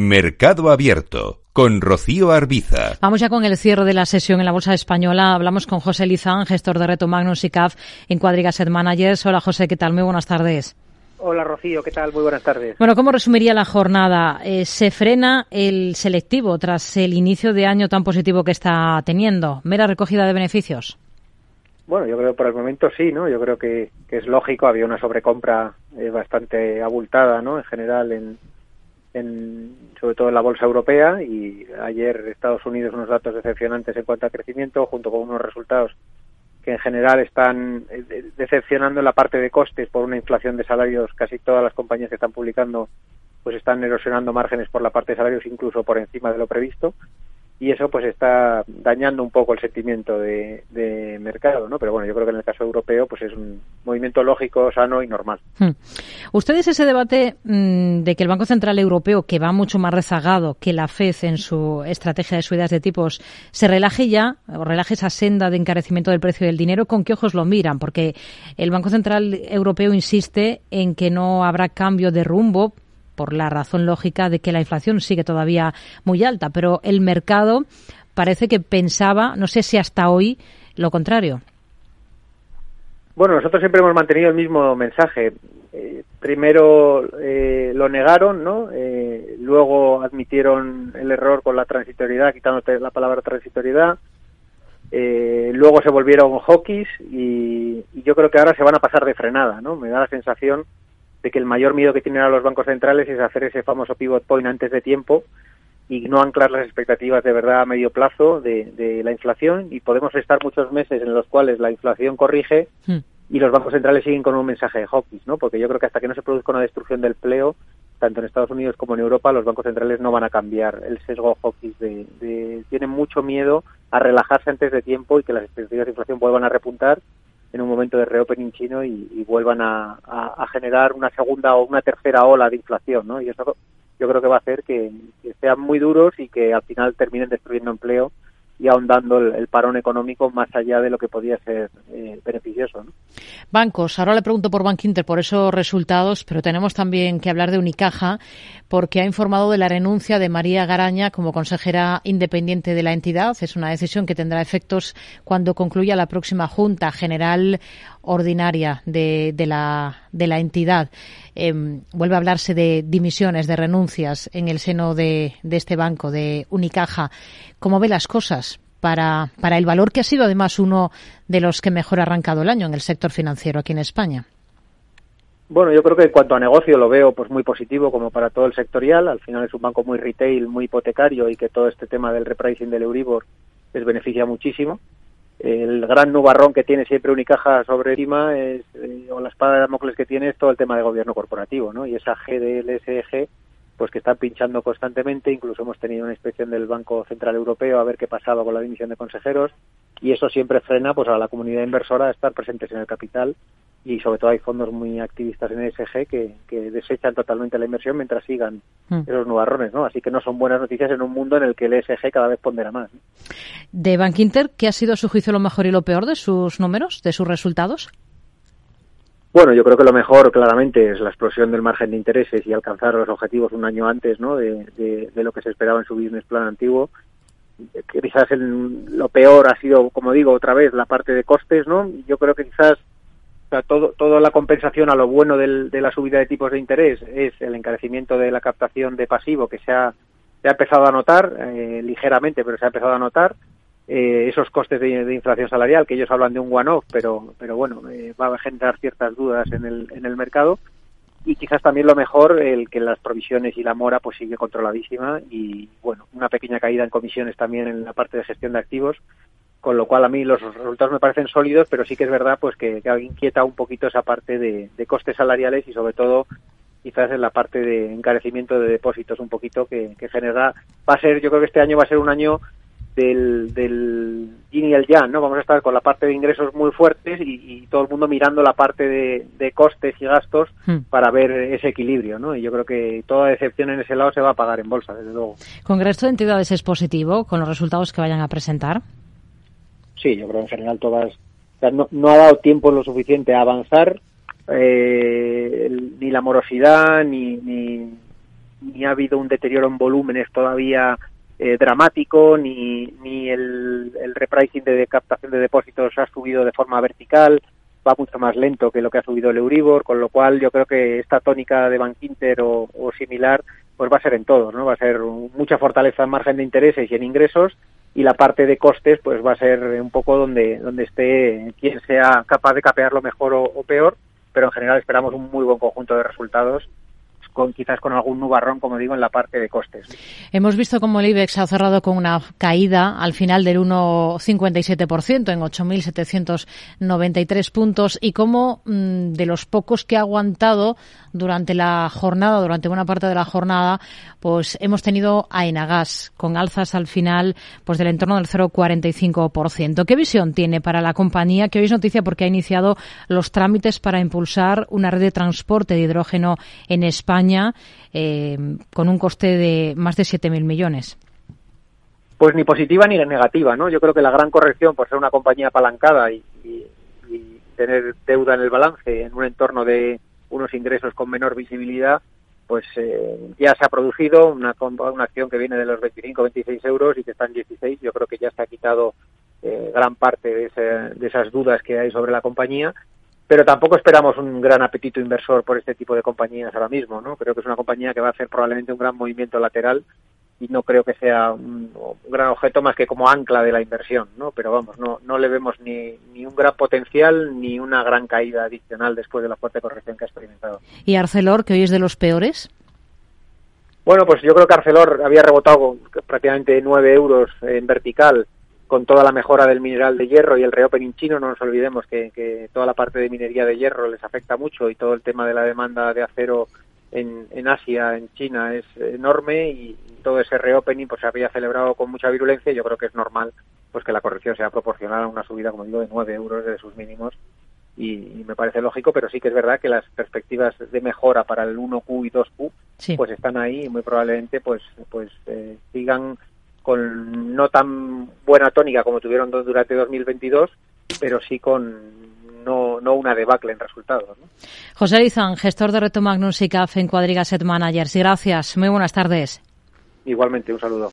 Mercado Abierto con Rocío Arbiza. Vamos ya con el cierre de la sesión en la Bolsa Española. Hablamos con José Lizán, gestor de Reto Magnus y CAF en Cuadriga Asset Managers. Hola José, ¿qué tal? Muy buenas tardes. Hola Rocío, ¿qué tal? Muy buenas tardes. Bueno, ¿cómo resumiría la jornada? Eh, ¿Se frena el selectivo tras el inicio de año tan positivo que está teniendo? ¿Mera recogida de beneficios? Bueno, yo creo que por el momento sí, ¿no? Yo creo que, es lógico, había una sobrecompra eh, bastante abultada, ¿no? En general en, sobre todo en la bolsa europea y ayer Estados Unidos unos datos decepcionantes en cuanto a crecimiento junto con unos resultados que en general están eh, decepcionando en la parte de costes por una inflación de salarios. Casi todas las compañías que están publicando pues están erosionando márgenes por la parte de salarios incluso por encima de lo previsto y eso pues está dañando un poco el sentimiento de, mercado, ¿no? Pero bueno, yo creo que en el caso europeo pues es un movimiento lógico, sano y normal. Hmm. Ustedes ese debate mm, de que el Banco Central Europeo, que va mucho más rezagado que la FED en su estrategia de subidas de tipos, se relaje ya o relaje esa senda de encarecimiento del precio del dinero, ¿con qué ojos lo miran? Porque el Banco Central Europeo insiste en que no habrá cambio de rumbo por la razón lógica de que la inflación sigue todavía muy alta, pero el mercado parece que pensaba, no sé si hasta hoy, lo contrario. Bueno, nosotros siempre hemos mantenido el mismo mensaje. Eh, primero eh, lo negaron, ¿no? Eh, luego admitieron el error con la transitoriedad, quitándote la palabra transitoriedad. luego se volvieron hockeys y, y, yo creo que ahora se van a pasar de frenada, ¿no? Me da la sensación de que el mayor miedo que tienen a los bancos centrales es hacer ese famoso pivot point antes de tiempo y no anclar las expectativas de verdad a medio plazo de, la inflación y podemos estar muchos meses en los cuales la inflación corrige hmm. y los bancos centrales siguen con un mensaje de hawkish, ¿no? Porque yo creo que hasta que no se produzca una destrucción del empleo, tanto en Estados Unidos como en Europa, los bancos centrales no van a cambiar el sesgo hawkish de, tienen mucho miedo a relajarse antes de tiempo y que las expectativas de inflación vuelvan a repuntar en un momento de reopening chino y, vuelvan a, generar una segunda o una tercera ola de inflación, ¿no? Y eso yo creo que va a hacer que, sean muy duros y que al final terminen destruyendo empleo y ahondando el, parón económico más allá de lo que podía ser eh, beneficioso. Bancos, ahora le pregunto por Bank Inter por esos resultados, pero tenemos también que hablar de Unicaja porque ha informado de la renuncia de María Garaña como consejera independiente de la entidad. Es una decisión que tendrá efectos cuando concluya la próxima Junta General Ordinaria de, la, de la entidad. Em, vuelve a hablarse de dimisiones, de renuncias en el seno de, de este banco, de Unicaja. ¿Cómo ve las cosas? Para, para el valor que ha sido además uno de los que mejor ha arrancado el año en el sector financiero aquí en España. Bueno, yo creo que en cuanto a negocio lo veo pues muy positivo como para todo el sectorial. Al final es un banco muy retail, muy hipotecario y que todo este tema del repricing del Euribor les beneficia muchísimo. El gran nubarrón que tiene siempre Unicaja sobre encima es, eh, o la espada de Damocles que tiene es todo el tema de gobierno corporativo, ¿no? Y esa GDLSG pues que están pinchando constantemente, incluso hemos tenido una inspección del Banco Central Europeo a ver qué pasaba con la dimisión de consejeros y eso siempre frena pues a la comunidad inversora a estar presentes en el capital y sobre todo hay fondos muy activistas en ESG que, que desechan totalmente la inversión mientras sigan hmm. esos nubarrones, ¿no? Así que no son buenas noticias en un mundo en el que el ESG cada vez pondera más. De Bank Inter, ¿qué ha sido a su juicio lo mejor y lo peor de sus números, de sus resultados? Bueno, yo creo que lo mejor claramente es la explosión del margen de intereses y alcanzar los objetivos un año antes ¿no? de, de, lo que se esperaba en su business plan antiguo. Quizás lo peor ha sido, como digo, otra vez la parte de costes, ¿no? Yo creo que quizás todo, toda la compensación a lo bueno de la subida de tipos de interés es el encarecimiento de la captación de pasivo que se ha, se ha empezado a notar eh, ligeramente, pero se ha empezado a notar. Eh, esos costes de, inflación salarial, que ellos hablan de un one-off, pero, pero bueno, eh, va a generar ciertas dudas en el, en el mercado. Y quizás también lo mejor, el que las provisiones y la mora pues sigue controladísima y bueno, una pequeña caída en comisiones también en la parte de gestión de activos, con lo cual a mí los resultados me parecen sólidos, pero sí que es verdad pues que, inquieta un poquito esa parte de, costes salariales y sobre todo quizás en la parte de encarecimiento de depósitos un poquito que, genera, va a ser, yo creo que este año va a ser un año del, del yin y el yang, ¿no? Vamos a estar con la parte de ingresos muy fuertes y, todo el mundo mirando la parte de, costes y gastos hmm. para ver ese equilibrio, ¿no? Y yo creo que toda decepción en ese lado se va a pagar en bolsa, desde luego. ¿Con el resto de entidades es positivo con los resultados que vayan a presentar? sí, yo creo en general todas, no, ha dado tiempo lo suficiente a avanzar, eh, ni la morosidad, ni, ni, ni ha habido un deterioro en volúmenes todavía eh, dramático, ni, ni el, el repricing de captación de depósitos ha subido de forma vertical, va mucho más lento que lo que ha subido el Euribor, con lo cual yo creo que esta tónica de Bank Inter o, o similar pues va a ser en todo, ¿no? Va a ser mucha fortaleza en margen de intereses y en ingresos y la parte de costes pues va a ser un poco donde donde esté quien sea capaz de capearlo mejor o peor, pero en general esperamos un muy buen conjunto de resultados quizás con algún nubarrón, como digo, en la parte de costes. Hemos visto cómo el IBEX ha cerrado con una caída al final del 1,57% en 8.793 puntos y cómo mm, de los pocos que ha aguantado durante la jornada, durante buena parte de la jornada, pues hemos tenido a Enagas con alzas al final pues del entorno del 0,45%. ¿Qué visión tiene para la compañía que hoy es noticia porque ha iniciado los trámites para impulsar una red de transporte de hidrógeno en España eh, con un coste de más de 7.000 millones? Pues ni positiva ni negativa, ¿no? Yo creo que la gran corrección por ser una compañía apalancada y, tener deuda en el balance en un entorno de unos ingresos con menor visibilidad, pues eh, ya se ha producido una, una acción que viene de los 25, 26 euros y que está en 16. Yo creo que ya se ha quitado eh, gran parte de, ese, de esas dudas que hay sobre la compañía pero tampoco esperamos un gran apetito inversor por este tipo de compañías ahora mismo, ¿no? Creo que es una compañía que va a hacer probablemente un gran movimiento lateral y no creo que sea un, un gran objeto más que como ancla de la inversión, ¿no? Pero vamos, no, no le vemos ni, ni un gran potencial ni una gran caída adicional después de la fuerte corrección que ha experimentado. ¿Y Arcelor, que hoy es de los peores? Bueno, pues yo creo que Arcelor había rebotado prácticamente 9 euros en vertical con toda la mejora del mineral de hierro y el reopening chino, no nos olvidemos que, que, toda la parte de minería de hierro les afecta mucho y todo el tema de la demanda de acero en, en Asia, en China, es enorme y todo ese reopening pues se había celebrado con mucha virulencia y yo creo que es normal pues que la corrección sea proporcional a una subida, como digo, de 9 euros de sus mínimos y, y, me parece lógico, pero sí que es verdad que las perspectivas de mejora para el 1Q y 2Q sí. pues están ahí y muy probablemente pues pues eh, sigan con no tan buena tónica como tuvieron durante 2022, pero sí con no, no una debacle en resultados. ¿no? José Lizán, gestor de Reto Magnus y CAF en Cuadriga Set Managers. Gracias. Muy buenas tardes. Igualmente, un saludo.